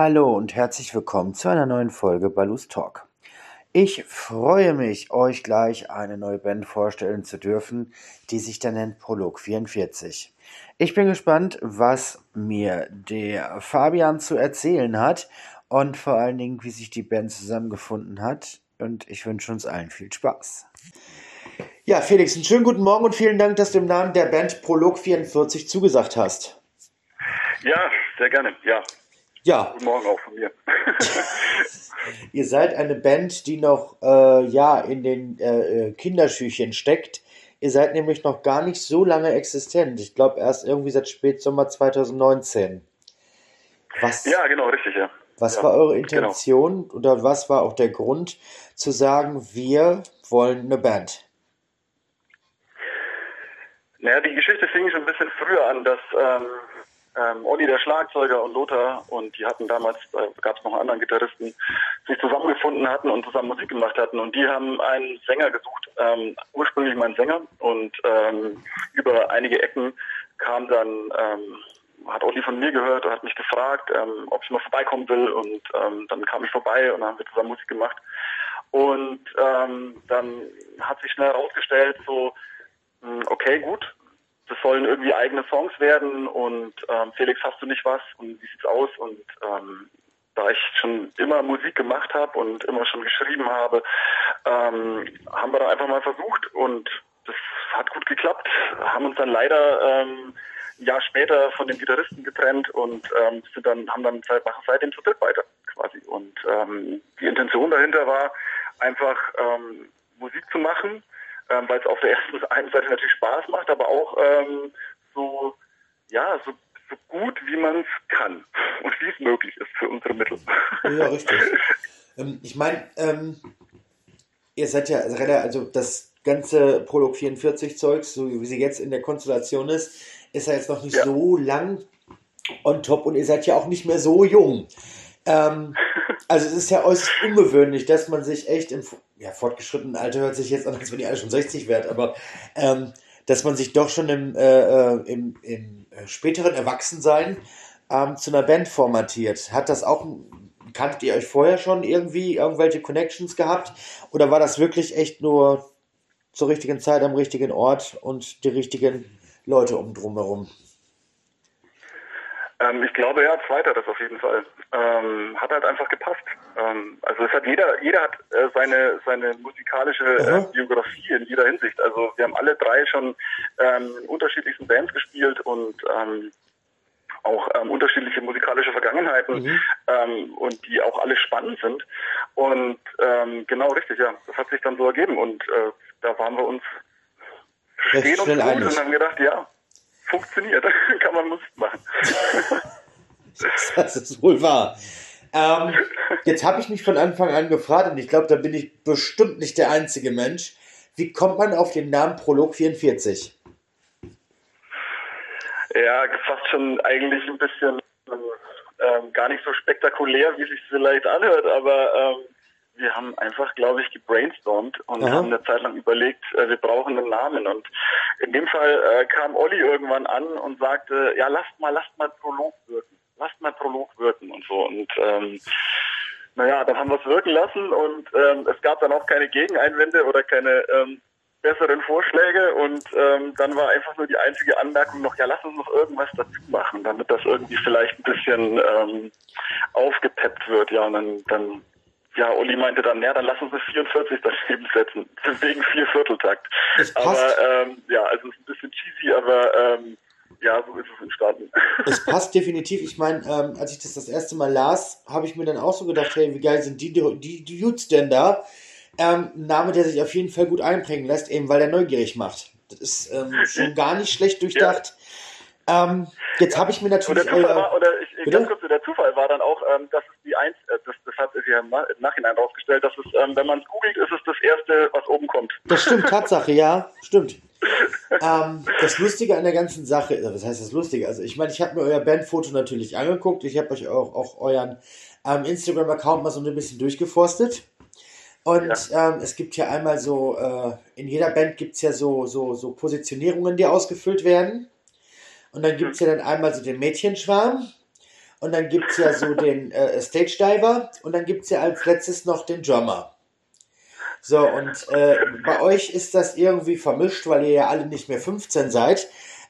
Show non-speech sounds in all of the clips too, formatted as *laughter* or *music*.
Hallo und herzlich willkommen zu einer neuen Folge Balus Talk. Ich freue mich, euch gleich eine neue Band vorstellen zu dürfen, die sich dann nennt Prolog 44. Ich bin gespannt, was mir der Fabian zu erzählen hat und vor allen Dingen, wie sich die Band zusammengefunden hat. Und ich wünsche uns allen viel Spaß. Ja, Felix, einen schönen guten Morgen und vielen Dank, dass du im Namen der Band Prolog 44 zugesagt hast. Ja, sehr gerne. Ja, ja. Guten Morgen auch von mir. *laughs* Ihr seid eine Band, die noch äh, ja, in den äh, äh, Kinderschüchen steckt. Ihr seid nämlich noch gar nicht so lange existent. Ich glaube erst irgendwie seit Spätsommer 2019. Was, ja, genau, richtig, ja. Was ja, war eure genau. Intention genau. oder was war auch der Grund zu sagen, wir wollen eine Band? Naja, die Geschichte fing schon ein bisschen früher an, dass ähm, ähm, Olli, der Schlagzeuger und Lothar und die hatten damals, da gab es noch einen anderen Gitarristen, sich zusammengefunden hatten und zusammen Musik gemacht hatten. Und die haben einen Sänger gesucht, ähm, ursprünglich mein Sänger. Und ähm, über einige Ecken kam dann, ähm, hat Olli von mir gehört und hat mich gefragt, ähm, ob ich mal vorbeikommen will. Und ähm, dann kam ich vorbei und dann haben wir zusammen Musik gemacht. Und ähm, dann hat sich schnell herausgestellt, so, hm, okay, gut, das sollen irgendwie eigene Songs werden und ähm, Felix, hast du nicht was und wie sieht's aus? Und ähm, da ich schon immer Musik gemacht habe und immer schon geschrieben habe, ähm, haben wir dann einfach mal versucht und das hat gut geklappt. Haben uns dann leider ähm, ein Jahr später von dem Gitarristen getrennt und ähm, sind dann haben dann seit, machen seitdem zu dritt weiter quasi. Und ähm, die Intention dahinter war einfach ähm, Musik zu machen ähm, weil es auf der ersten *laughs* einen Seite natürlich Spaß macht, aber auch ähm, so, ja, so, so gut wie man es kann *laughs* und wie es möglich ist für unsere Mittel. Ja, *laughs* richtig. ähm, ich meine, ähm, ihr seid ja, also das ganze Prolog 44 Zeugs, so wie sie jetzt in der Konstellation ist, ist ja jetzt noch nicht ja. so lang on top und ihr seid ja auch nicht mehr so jung. Ähm, also es ist ja äußerst ungewöhnlich, dass man sich echt im ja, fortgeschrittenen Alter hört sich jetzt an, als wenn ihr alle schon 60 wärt, aber ähm, dass man sich doch schon im, äh, äh im, im äh, späteren Erwachsensein ähm, zu einer Band formatiert. Hat das auch, kanntet ihr euch vorher schon irgendwie irgendwelche Connections gehabt? Oder war das wirklich echt nur zur richtigen Zeit am richtigen Ort und die richtigen Leute um drumherum? Ähm, ich glaube ja, zweiter das auf jeden Fall. Ähm, hat halt einfach gepasst. Ähm, also es hat jeder, jeder hat äh, seine seine musikalische äh, Biografie in jeder Hinsicht. Also wir haben alle drei schon ähm, in unterschiedlichsten Bands gespielt und ähm, auch ähm, unterschiedliche musikalische Vergangenheiten mhm. ähm, und die auch alle spannend sind. Und ähm, genau richtig, ja, das hat sich dann so ergeben und äh, da waren wir uns verstehen uns gut und haben gedacht, ja, funktioniert. *laughs* Kann man Musik machen. *laughs* das ist wohl wahr. Ähm, jetzt habe ich mich von Anfang an gefragt, und ich glaube, da bin ich bestimmt nicht der einzige Mensch. Wie kommt man auf den Namen Prolog 44? Ja, fast schon eigentlich ein bisschen ähm, gar nicht so spektakulär, wie es sich vielleicht anhört, aber ähm, wir haben einfach, glaube ich, gebrainstormt und Aha. haben eine Zeit lang überlegt, äh, wir brauchen einen Namen. Und in dem Fall äh, kam Olli irgendwann an und sagte, ja, lasst mal, lasst mal Prolog wirken. Lasst mal Prolog wirken und so. Und ähm, naja, dann haben wir es wirken lassen und ähm, es gab dann auch keine Gegeneinwände oder keine ähm, besseren Vorschläge und ähm, dann war einfach nur die einzige Anmerkung noch, ja, lass uns noch irgendwas dazu machen, damit das irgendwie vielleicht ein bisschen ähm, aufgepeppt wird, ja, und dann, dann ja, Uli meinte dann, ja, dann lass uns eine 44 daneben setzen. *laughs* Wegen Viervierteltakt. Aber ähm, ja, also es ist ein bisschen cheesy, aber ähm, ja, so ist es entstanden. *laughs* Es passt definitiv. Ich meine, ähm, als ich das das erste Mal las, habe ich mir dann auch so gedacht, hey, wie geil sind die, die, die Dudes denn da? Ähm, ein Name, der sich auf jeden Fall gut einprägen lässt, eben weil er neugierig macht. Das ist ähm, schon *laughs* gar nicht schlecht durchdacht. Ja. Ähm, jetzt habe ich mir natürlich. Oder, Zufall war, oder ich, ganz kurz, der Zufall war dann auch, ähm, dass es die eins, äh, das, das hat sich ja im Nachhinein rausgestellt, dass es, ähm, wenn man es googelt, ist es das erste, was oben kommt. Das stimmt, *laughs* Tatsache, ja, stimmt. ähm, das Lustige an der ganzen Sache, äh, was heißt das Lustige? Also ich meine, ich habe mir euer Bandfoto natürlich angeguckt, ich habe euch auch, auch euren ähm, Instagram-Account mal so ein bisschen durchgeforstet. Und ja. ähm, es gibt ja einmal so, äh, in jeder Band gibt es ja so, so, so Positionierungen, die ausgefüllt werden. Und dann gibt es ja dann einmal so den Mädchenschwarm und dann gibt es ja so den äh, Stage Diver und dann gibt es ja als letztes noch den Drummer. So, und äh, bei euch ist das irgendwie vermischt, weil ihr ja alle nicht mehr 15 seid.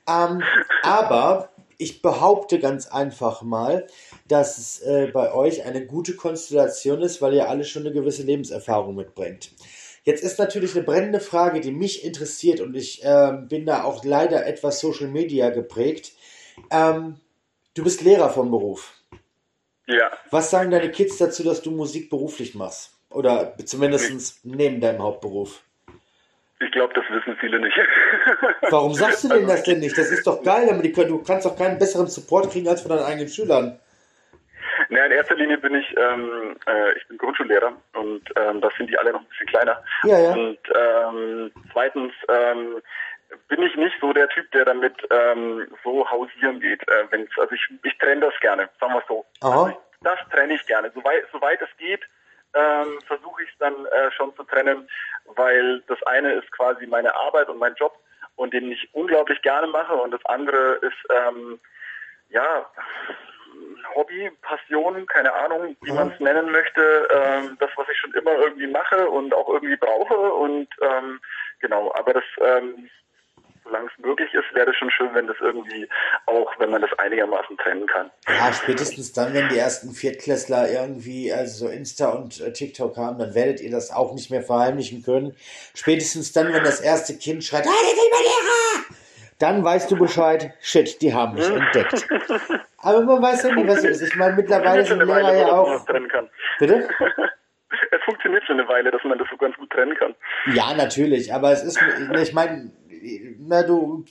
Ähm, aber ich behaupte ganz einfach mal, dass es äh, bei euch eine gute Konstellation ist, weil ihr alle schon eine gewisse Lebenserfahrung mitbringt. Jetzt ist natürlich eine brennende Frage, die mich interessiert und ich äh, bin da auch leider etwas Social Media geprägt. Ähm, du bist Lehrer vom Beruf. Ja. Was sagen deine Kids dazu, dass du Musik beruflich machst? Oder zumindest neben deinem Hauptberuf? Ich glaube, das wissen viele nicht. *laughs* Warum sagst du denn das denn nicht? Das ist doch geil, aber du kannst doch keinen besseren Support kriegen als von deinen eigenen Schülern. Naja, in erster Linie bin ich, ähm, äh, ich bin Grundschullehrer und ähm, da sind die alle noch ein bisschen kleiner. Ja, ja. Und ähm, zweitens ähm, bin ich nicht so der Typ, der damit ähm, so hausieren geht. Äh, wenn's, also ich, ich trenne das gerne, sagen wir es so. Also ich, das trenne ich gerne. Soweit, soweit es geht, ähm, versuche ich es dann äh, schon zu trennen, weil das eine ist quasi meine Arbeit und mein Job und den ich unglaublich gerne mache und das andere ist ähm, ja Hobby, Passion, keine Ahnung, wie man es nennen möchte, ähm, das, was ich schon immer irgendwie mache und auch irgendwie brauche und ähm, genau, aber das ähm, solange es möglich ist, wäre es schon schön, wenn das irgendwie auch, wenn man das einigermaßen trennen kann. Ja, spätestens dann, wenn die ersten Viertklässler irgendwie, also so Insta und äh, TikTok haben, dann werdet ihr das auch nicht mehr verheimlichen können. Spätestens dann, wenn das erste Kind schreit, ah, das ist mein Lehrer! Dann weißt du Bescheid, shit, die haben mich entdeckt. *laughs* Aber man weiß ja nie, was so ist. Ich meine, mittlerweile sind Lehrer ja auch. Bitte? *laughs* Es funktioniert schon eine Weile, dass man das so ganz gut trennen kann. Ja, natürlich, aber es ist, ich meine, na du,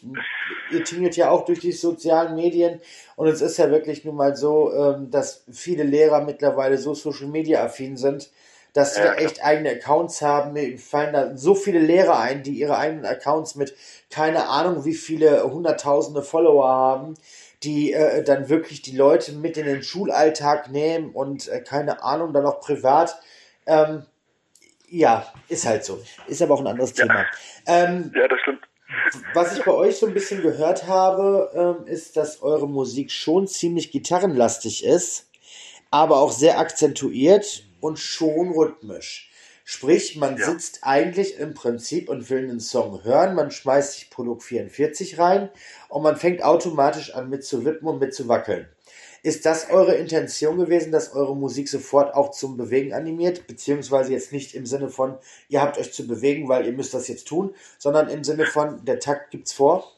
ihr tingelt ja auch durch die sozialen Medien und es ist ja wirklich nun mal so, ähm, dass viele Lehrer mittlerweile so Social Media affin sind, dass sie ja, echt eigene Accounts haben. Mir fallen da so viele Lehrer ein, die ihre eigenen Accounts mit keine Ahnung wie viele hunderttausende Follower haben, die äh, dann wirklich die Leute mit in den Schulalltag nehmen und äh, keine Ahnung, dann auch privat. Ähm, ja, ist halt so. Ist aber auch ein anderes Thema. Ähm, ja, das stimmt. Was ich bei euch so ein bisschen gehört habe, ähm, ist, dass eure Musik schon ziemlich gitarrenlastig ist, aber auch sehr akzentuiert und schon rhythmisch. Sprich, man ja. sitzt eigentlich im Prinzip und will einen Song hören, man schmeißt sich Produkt 44 rein und man fängt automatisch an mit zu wippen und mit zu wackeln. Ist das eure Intention gewesen, dass eure Musik sofort auch zum Bewegen animiert? Beziehungsweise jetzt nicht im Sinne von, ihr habt euch zu bewegen, weil ihr müsst das jetzt tun, sondern im Sinne von, der Takt gibt's vor?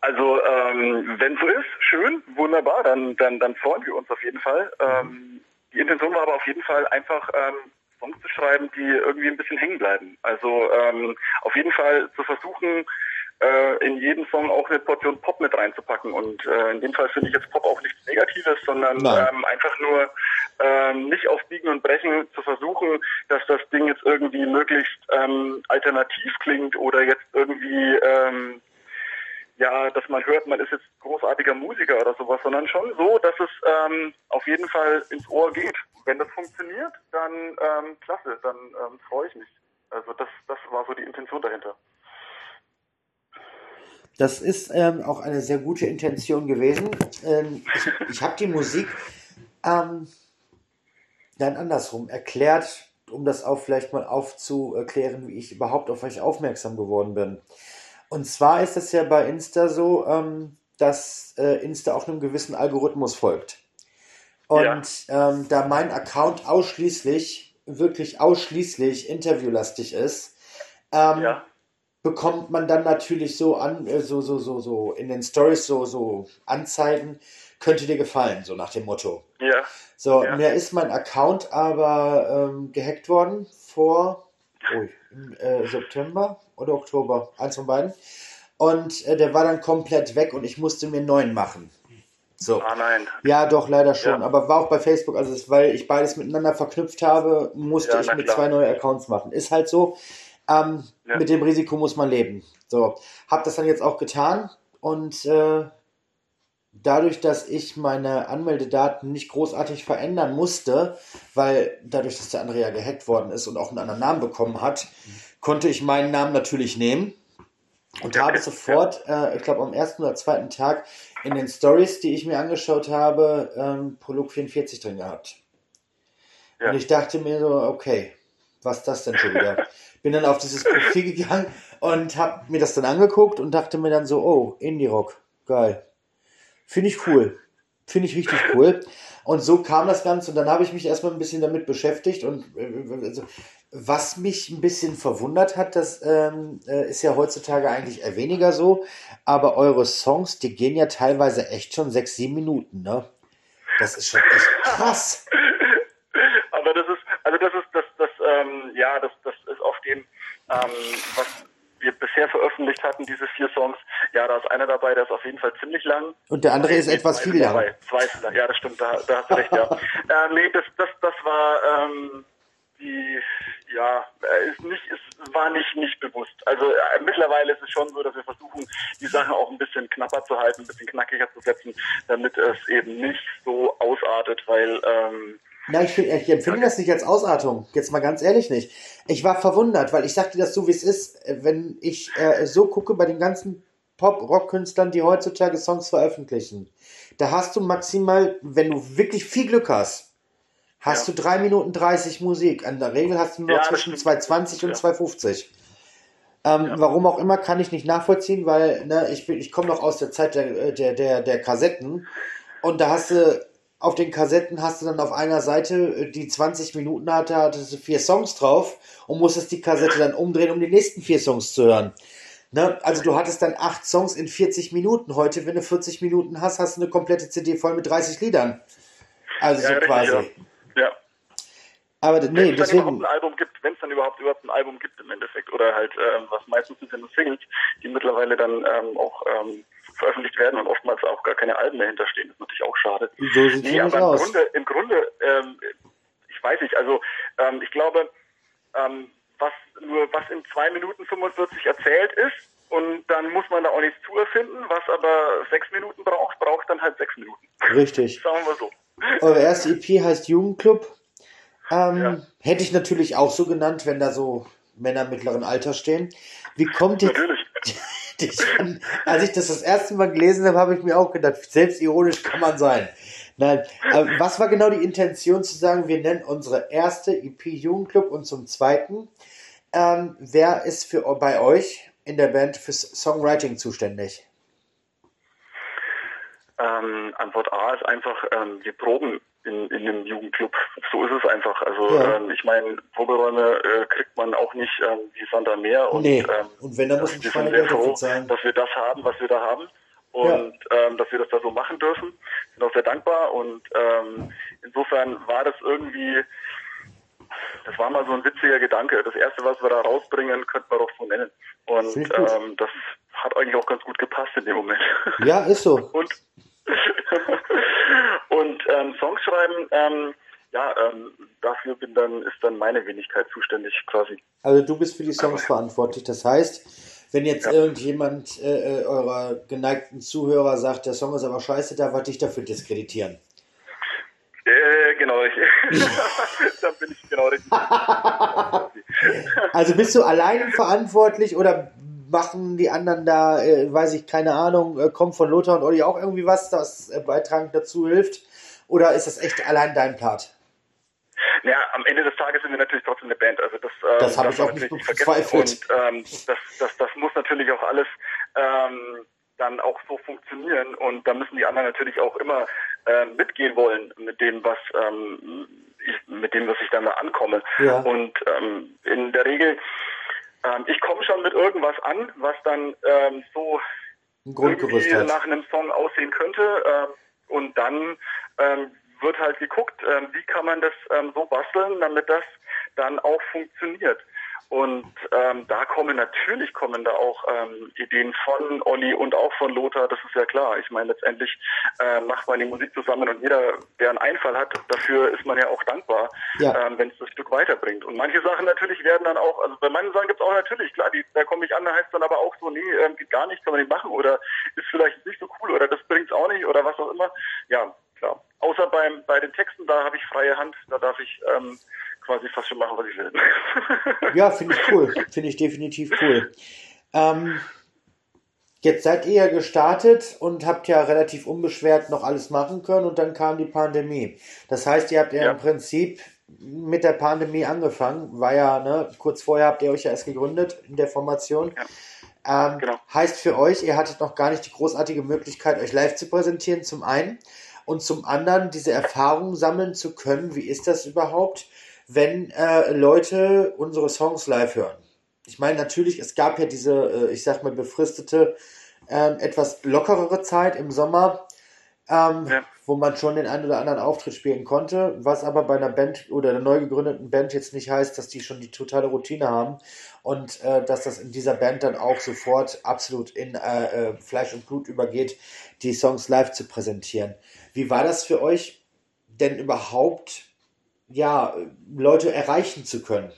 Also, ähm, wenn so ist, schön, wunderbar, dann, dann, dann freuen wir uns auf jeden Fall. Ähm, die Intention war aber auf jeden Fall einfach, ähm, Songs zu schreiben, die irgendwie ein bisschen hängen bleiben. Also ähm, auf jeden Fall zu versuchen, äh, in jeden Song auch eine Portion Pop mit reinzupacken. Und äh, in dem Fall finde ich jetzt Pop auch nichts Negatives, sondern ähm, einfach nur ähm, nicht auf Biegen und Brechen zu versuchen, dass das Ding jetzt irgendwie möglichst ähm, alternativ klingt oder jetzt irgendwie ähm, ja, dass man hört, man ist jetzt großartiger Musiker oder sowas, sondern schon so, dass es ähm, auf jeden Fall ins Ohr geht. Wenn das funktioniert, dann ähm, klasse, dann ähm, freue ich mich. Also das, das war so die Intention dahinter. Das ist ähm, auch eine sehr gute Intention gewesen. Ähm, ich ich habe die Musik ähm, dann andersrum erklärt, um das auch vielleicht mal aufzuklären, wie ich überhaupt auf euch aufmerksam geworden bin. Und zwar ist es ja bei Insta so, ähm, dass äh, Insta auch einem gewissen Algorithmus folgt. Und ja. ähm, da mein Account ausschließlich, wirklich ausschließlich interviewlastig ist, ähm, ja bekommt man dann natürlich so an, äh, so, so, so, so in den Stories so, so Anzeigen, könnte dir gefallen, so nach dem Motto. Ja. So, ja. mir ist mein Account aber ähm, gehackt worden vor oh, im, äh, September oder Oktober, eins von beiden. Und äh, der war dann komplett weg und ich musste mir einen neuen machen. So. Ah, nein. Ja, doch, leider schon. Ja. Aber war auch bei Facebook, also ist, weil ich beides miteinander verknüpft habe, musste ja, ich mir zwei neue Accounts machen. Ist halt so. Ähm, ja. Mit dem Risiko muss man leben. So, habe das dann jetzt auch getan und äh, dadurch, dass ich meine Anmeldedaten nicht großartig verändern musste, weil dadurch, dass der andere ja gehackt worden ist und auch einen anderen Namen bekommen hat, mhm. konnte ich meinen Namen natürlich nehmen und habe sofort, äh, ich glaube am ersten oder zweiten Tag in den Stories, die ich mir angeschaut habe, ähm, Prolog 44 drin gehabt. Ja. Und ich dachte mir so, okay, was ist das denn schon wieder? *laughs* Bin dann auf dieses Profil gegangen und habe mir das dann angeguckt und dachte mir dann so, oh, Indie-Rock, geil. Finde ich cool. Finde ich richtig cool. Und so kam das Ganze und dann habe ich mich erstmal ein bisschen damit beschäftigt und also, was mich ein bisschen verwundert hat, das ähm, äh, ist ja heutzutage eigentlich eher weniger so, aber eure Songs, die gehen ja teilweise echt schon sechs, sieben Minuten, ne? Das ist schon echt krass. aber das ist, also das ist, das, das, ähm, ja, das, das ist auf dem, ähm, was wir bisher veröffentlicht hatten, diese vier Songs, ja, da ist einer dabei, der ist auf jeden Fall ziemlich lang. Und der andere ist etwas viel lang. Zwei, ja, das stimmt, da, da hast du recht, ja. *laughs* äh, nee, das, das, das war, ähm, die, ja, ist nicht, ist, war nicht, nicht bewusst. Also äh, mittlerweile ist es schon so, dass wir versuchen, die Sachen auch ein bisschen knapper zu halten, ein bisschen knackiger zu setzen, damit es eben nicht so ausartet, weil ähm, na, ich, ich empfinde das nicht als Ausartung. Jetzt mal ganz ehrlich nicht. Ich war verwundert, weil ich sagte das so, wie es ist. Wenn ich äh, so gucke bei den ganzen Pop-Rock-Künstlern, die heutzutage Songs veröffentlichen, da hast du maximal, wenn du wirklich viel Glück hast, hast ja. du 3 Minuten 30 Musik. In der Regel hast du nur ja, zwischen 2,20 und ja. 2,50. Ähm, ja. Warum auch immer, kann ich nicht nachvollziehen, weil ne, ich, ich komme noch aus der Zeit der, der, der, der Kassetten und da hast du auf den Kassetten hast du dann auf einer Seite, äh, die 20 Minuten hatte, hattest du vier Songs drauf und musstest die Kassette dann umdrehen, um die nächsten vier Songs zu hören. Ne? Also du hattest dann acht Songs in 40 Minuten. Heute, wenn du 40 Minuten hast, hast du eine komplette CD voll mit 30 Liedern. Also ja, so richtig, quasi. Ja. ja. Aber nee, wenn deswegen. Wenn es ein Album gibt, wenn es dann überhaupt überhaupt ein Album gibt im Endeffekt, oder halt, ähm, was meistens sind ja Singles, die mittlerweile dann ähm, auch ähm, veröffentlicht werden und oftmals auch gar keine Alben mehr hinterstehen. Das ist natürlich auch schade. So sieht nee, aber im aus. Grunde, im Grunde ähm, ich weiß nicht, also ähm, ich glaube, ähm, was nur was in zwei Minuten 45 erzählt ist, und dann muss man da auch nichts zu erfinden. Was aber sechs Minuten braucht, braucht dann halt sechs Minuten. Richtig. *laughs* Sagen wir so. Eure erste EP heißt Jugendclub. Ähm, ja. Hätte ich natürlich auch so genannt, wenn da so Männer mittleren Alters stehen. Wie kommt die, Natürlich. *laughs* ich, als ich das das erste Mal gelesen habe, habe ich mir auch gedacht, selbstironisch kann man sein. Nein, aber was war genau die Intention zu sagen, wir nennen unsere erste EP Jugendclub und zum zweiten, ähm, wer ist für bei euch in der Band fürs Songwriting zuständig? Ähm, Antwort A ist einfach, ähm, wir proben in, in einem Jugendclub. So ist es einfach. Also ja. ähm, ich meine, Proberäume äh, kriegt man auch nicht ähm, wie Sand am Meer. Und, nee. ähm, und wenn, da muss wir sind sehr froh, sein. dass wir das haben, was wir da haben. Und ja. ähm, dass wir das da so machen dürfen. Sind auch sehr dankbar. Und ähm, insofern war das irgendwie, das war mal so ein witziger Gedanke. Das erste, was wir da rausbringen, könnte man doch so nennen. Und das hat eigentlich auch ganz gut gepasst in dem Moment. Ja, ist so. *laughs* Und ähm, Schreiben, ähm, ja, ähm, dafür bin dann, ist dann meine Wenigkeit zuständig quasi. Also du bist für die Songs Aber, verantwortlich. Das heißt, wenn jetzt ja. irgendjemand äh, äh, eurer geneigten Zuhörer sagt, der Song ist aber scheiße, darf er dich dafür diskreditieren. Äh, genau, ich, *laughs* dann bin ich genau richtig. also bist du allein verantwortlich oder machen die anderen da, äh, weiß ich, keine Ahnung, äh, kommt von Lothar und Olli auch irgendwie was, das äh, beitragend dazu hilft? Oder ist das echt allein dein Part? Ja, am Ende des Tages sind wir natürlich trotzdem eine Band. Also das, ähm, das habe ich auch nicht bezweifelt. Und ähm, das, das, das muss natürlich auch alles ähm, dann auch so funktionieren. Und da müssen die anderen natürlich auch immer äh, mitgehen wollen mit dem, was ähm, ich, mit dem, was ich dann da ankomme. Ja. Und ähm, in der Regel ähm, ich komme schon mit irgendwas an, was dann ähm, so irgendwie nach einem Song aussehen könnte. Ähm, und dann ähm, wird halt geguckt, ähm, wie kann man das ähm, so basteln, damit das dann auch funktioniert. Und ähm, da kommen natürlich kommen da auch ähm, Ideen von Olli und auch von Lothar, das ist ja klar. Ich meine, letztendlich äh, macht man die Musik zusammen und jeder, der einen Einfall hat, dafür ist man ja auch dankbar, ja. ähm, wenn es das Stück weiterbringt. Und manche Sachen natürlich werden dann auch, also bei manchen Sachen gibt es auch natürlich, klar, die, da komme ich an, da heißt dann aber auch so, nee, ähm, geht gar nicht, kann man nicht machen oder ist vielleicht nicht so cool oder das bringt es auch nicht oder was auch immer. Ja, klar. Außer beim, bei den Texten, da habe ich freie Hand, da darf ich ähm, quasi fast schon machen, was ich will. ja, *laughs* finde ich cool. Finde ich definitiv cool. Ähm, Jetzt seid ihr ja gestartet und habt ja relativ unbeschwert noch alles machen können und dann kam die Pandemie. Das heißt, ihr habt ja, ja. im Prinzip mit der Pandemie angefangen, war ja, ne, kurz vorher habt ihr euch ja erst gegründet in der Formation. Ja. Ähm, genau. Heißt für euch, ihr hattet noch gar nicht die großartige Möglichkeit, euch live zu präsentieren, zum einen. Und zum anderen, diese Erfahrung sammeln zu können. Wie ist das überhaupt, wenn äh, Leute unsere Songs live hören? Ich meine, natürlich, es gab ja diese, äh, ich sag mal, befristete, ähm, etwas lockerere Zeit im Sommer, ähm, ja. wo man schon den einen oder anderen Auftritt spielen konnte, was aber bei einer Band oder einer neu gegründeten Band jetzt nicht heißt, dass die schon die totale Routine haben und äh, dass das in dieser Band dann auch sofort absolut in äh, äh Fleisch und Blut übergeht, die Songs live zu präsentieren. Wie war das für euch denn überhaupt, ja, Leute erreichen zu können?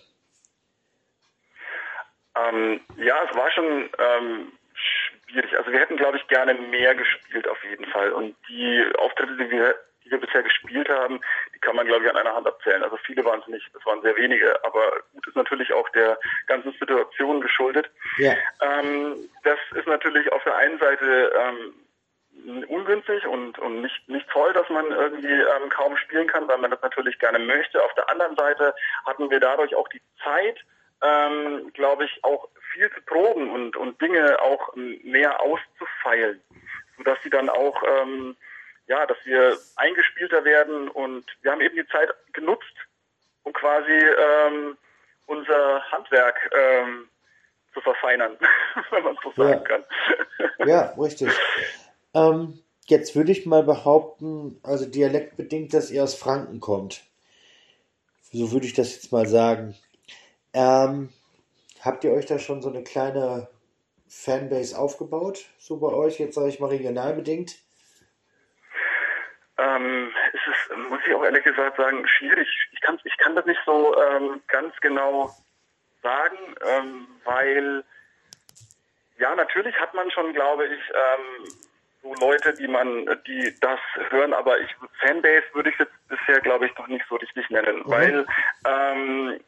Ähm, ja, es war schon ähm, schwierig. Also wir hätten, glaube ich, gerne mehr gespielt auf jeden Fall. Und die Auftritte, die wir, die wir bisher gespielt haben, die kann man, glaube ich, an einer Hand abzählen. Also viele waren es nicht, es waren sehr wenige. Aber gut ist natürlich auch der ganzen Situation geschuldet. Ja. Ähm, das ist natürlich auf der einen Seite ähm, ungünstig und, und nicht, nicht toll, dass man irgendwie ähm, kaum spielen kann, weil man das natürlich gerne möchte. Auf der anderen Seite hatten wir dadurch auch die Zeit, ähm, glaube ich, auch viel zu proben und, und Dinge auch mehr auszufeilen, sodass sie dann auch, ähm, ja, dass wir eingespielter werden und wir haben eben die Zeit genutzt, um quasi ähm, unser Handwerk ähm, zu verfeinern, *laughs* wenn man so sagen ja. kann. ja, richtig. Ähm, jetzt würde ich mal behaupten, also dialektbedingt, dass ihr aus Franken kommt. So würde ich das jetzt mal sagen. Ähm, habt ihr euch da schon so eine kleine Fanbase aufgebaut, so bei euch, jetzt sage ich mal regional bedingt? Ähm, es ist, muss ich auch ehrlich gesagt sagen, schwierig. Ich kann, ich kann das nicht so ähm, ganz genau sagen, ähm, weil ja, natürlich hat man schon, glaube ich, ähm, so Leute, die man, die das hören, aber ich Fanbase würde ich jetzt bisher, glaube ich, noch nicht so richtig nennen, mhm. weil ähm,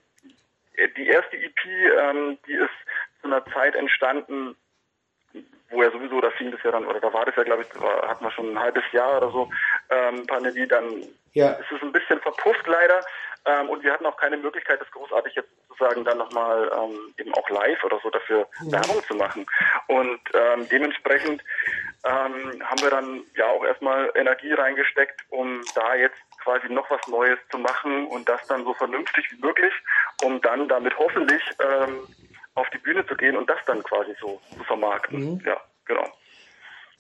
die erste EP, ähm, die ist zu einer Zeit entstanden, wo ja sowieso, da fing das ja dann, oder da war das ja, glaube ich, war, hatten wir schon ein halbes Jahr oder so, ähm, Pandemie, dann ja. ist es ein bisschen verpufft leider. Ähm, und wir hatten auch keine Möglichkeit, das großartig jetzt sozusagen dann nochmal ähm, eben auch live oder so dafür ja. Werbung zu machen. Und ähm, dementsprechend ähm, haben wir dann ja auch erstmal Energie reingesteckt, um da jetzt quasi noch was Neues zu machen und das dann so vernünftig wie möglich, um dann damit hoffentlich ähm, auf die Bühne zu gehen und das dann quasi so zu vermarkten. Mhm. Ja, genau.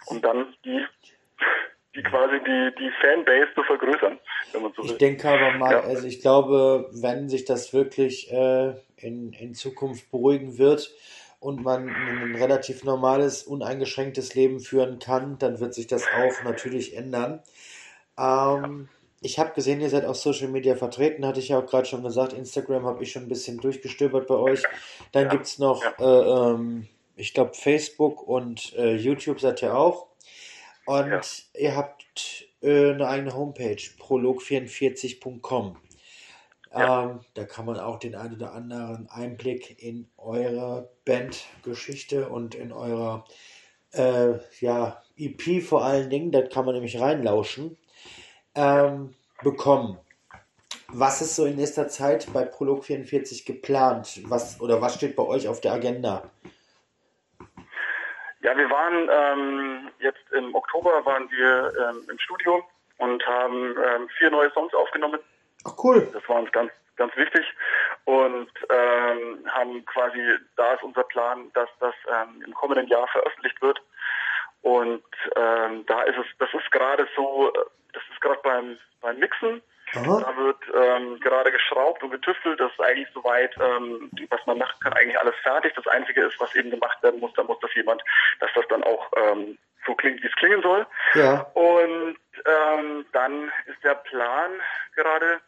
Um dann die, die quasi die, die Fanbase zu vergrößern, wenn man so will. Ich denke aber mal, ja. also ich glaube, wenn sich das wirklich äh, in, in Zukunft beruhigen wird, und man ein relativ normales, uneingeschränktes Leben führen kann, dann wird sich das auch natürlich ändern. Ähm, ich habe gesehen, ihr seid auf Social Media vertreten, hatte ich ja auch gerade schon gesagt. Instagram habe ich schon ein bisschen durchgestöbert bei euch. Dann ja. gibt es noch, ja. äh, ähm, ich glaube, Facebook und äh, YouTube seid ihr auch. Und ja. ihr habt äh, eine eigene Homepage, prolog44.com. Ähm, da kann man auch den einen oder anderen Einblick in eure Bandgeschichte und in eure äh, ja, EP vor allen Dingen, da kann man nämlich reinlauschen ähm, bekommen. Was ist so in nächster Zeit bei Prolog 44 geplant? Was oder was steht bei euch auf der Agenda? Ja, wir waren ähm, jetzt im Oktober waren wir ähm, im Studio und haben ähm, vier neue Songs aufgenommen. Ach cool. Das war uns ganz ganz wichtig und ähm, haben quasi da ist unser Plan, dass das ähm, im kommenden Jahr veröffentlicht wird und ähm, da ist es das ist gerade so das ist gerade beim, beim Mixen. Aha. Da wird ähm, gerade geschraubt und getüftelt. Das ist eigentlich soweit, ähm, was man machen kann, eigentlich alles fertig. Das Einzige ist, was eben gemacht werden muss, da muss das jemand, dass das dann auch ähm, so klingt, wie es klingen soll. Ja. Und ähm, dann ist der Plan gerade,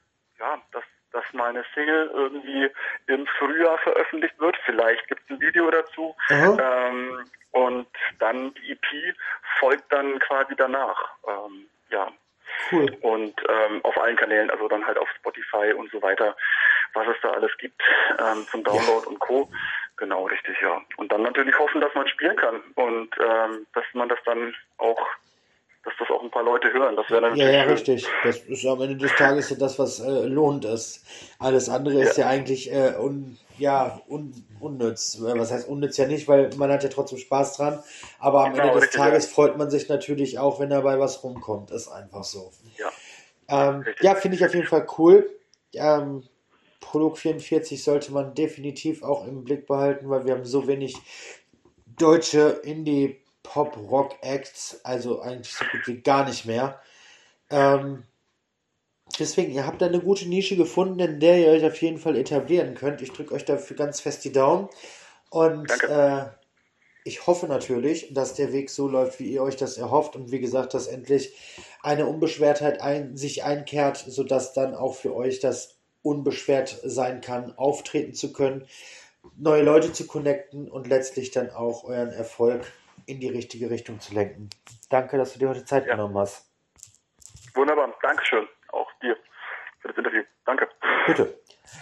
ja, dass, dass meine Single irgendwie im Frühjahr veröffentlicht wird. Vielleicht gibt es ein Video dazu. Ähm, und dann die EP folgt dann quasi danach. Ähm, ja, Cool. Und ähm, auf allen Kanälen, also dann halt auf Spotify und so weiter, was es da alles gibt ähm, zum Download ja. und Co. Genau, richtig, ja. Und dann natürlich hoffen, dass man spielen kann und ähm, dass man das dann auch, dass das auch ein paar Leute hören. Das wäre natürlich. Ja, ja, richtig. Das ist am Ende des Tages ja das, was äh, lohnt ist. Alles andere ja. ist ja eigentlich äh, un, ja, un, unnütz. Was heißt unnütz ja nicht, weil man hat ja trotzdem Spaß dran. Aber am genau, Ende des richtig, Tages ja. freut man sich natürlich auch, wenn dabei was rumkommt. Ist einfach so. Ja. Ähm, ja, finde ich auf jeden Fall cool. Ähm, Prolog 44 sollte man definitiv auch im Blick behalten, weil wir haben so wenig deutsche Indie-Pop-Rock-Acts, also eigentlich so gut wie gar nicht mehr. Ähm, deswegen, ihr habt da eine gute Nische gefunden, in der ihr euch auf jeden Fall etablieren könnt. Ich drücke euch dafür ganz fest die Daumen. Und äh, ich hoffe natürlich, dass der Weg so läuft, wie ihr euch das erhofft. Und wie gesagt, dass endlich eine Unbeschwertheit ein, sich einkehrt, sodass dann auch für euch das unbeschwert sein kann, auftreten zu können, neue Leute zu connecten und letztlich dann auch euren Erfolg in die richtige Richtung zu lenken. Danke, dass du dir heute Zeit ja. genommen hast. Wunderbar, Dankeschön. Auch dir für das Interview. Danke. Bitte.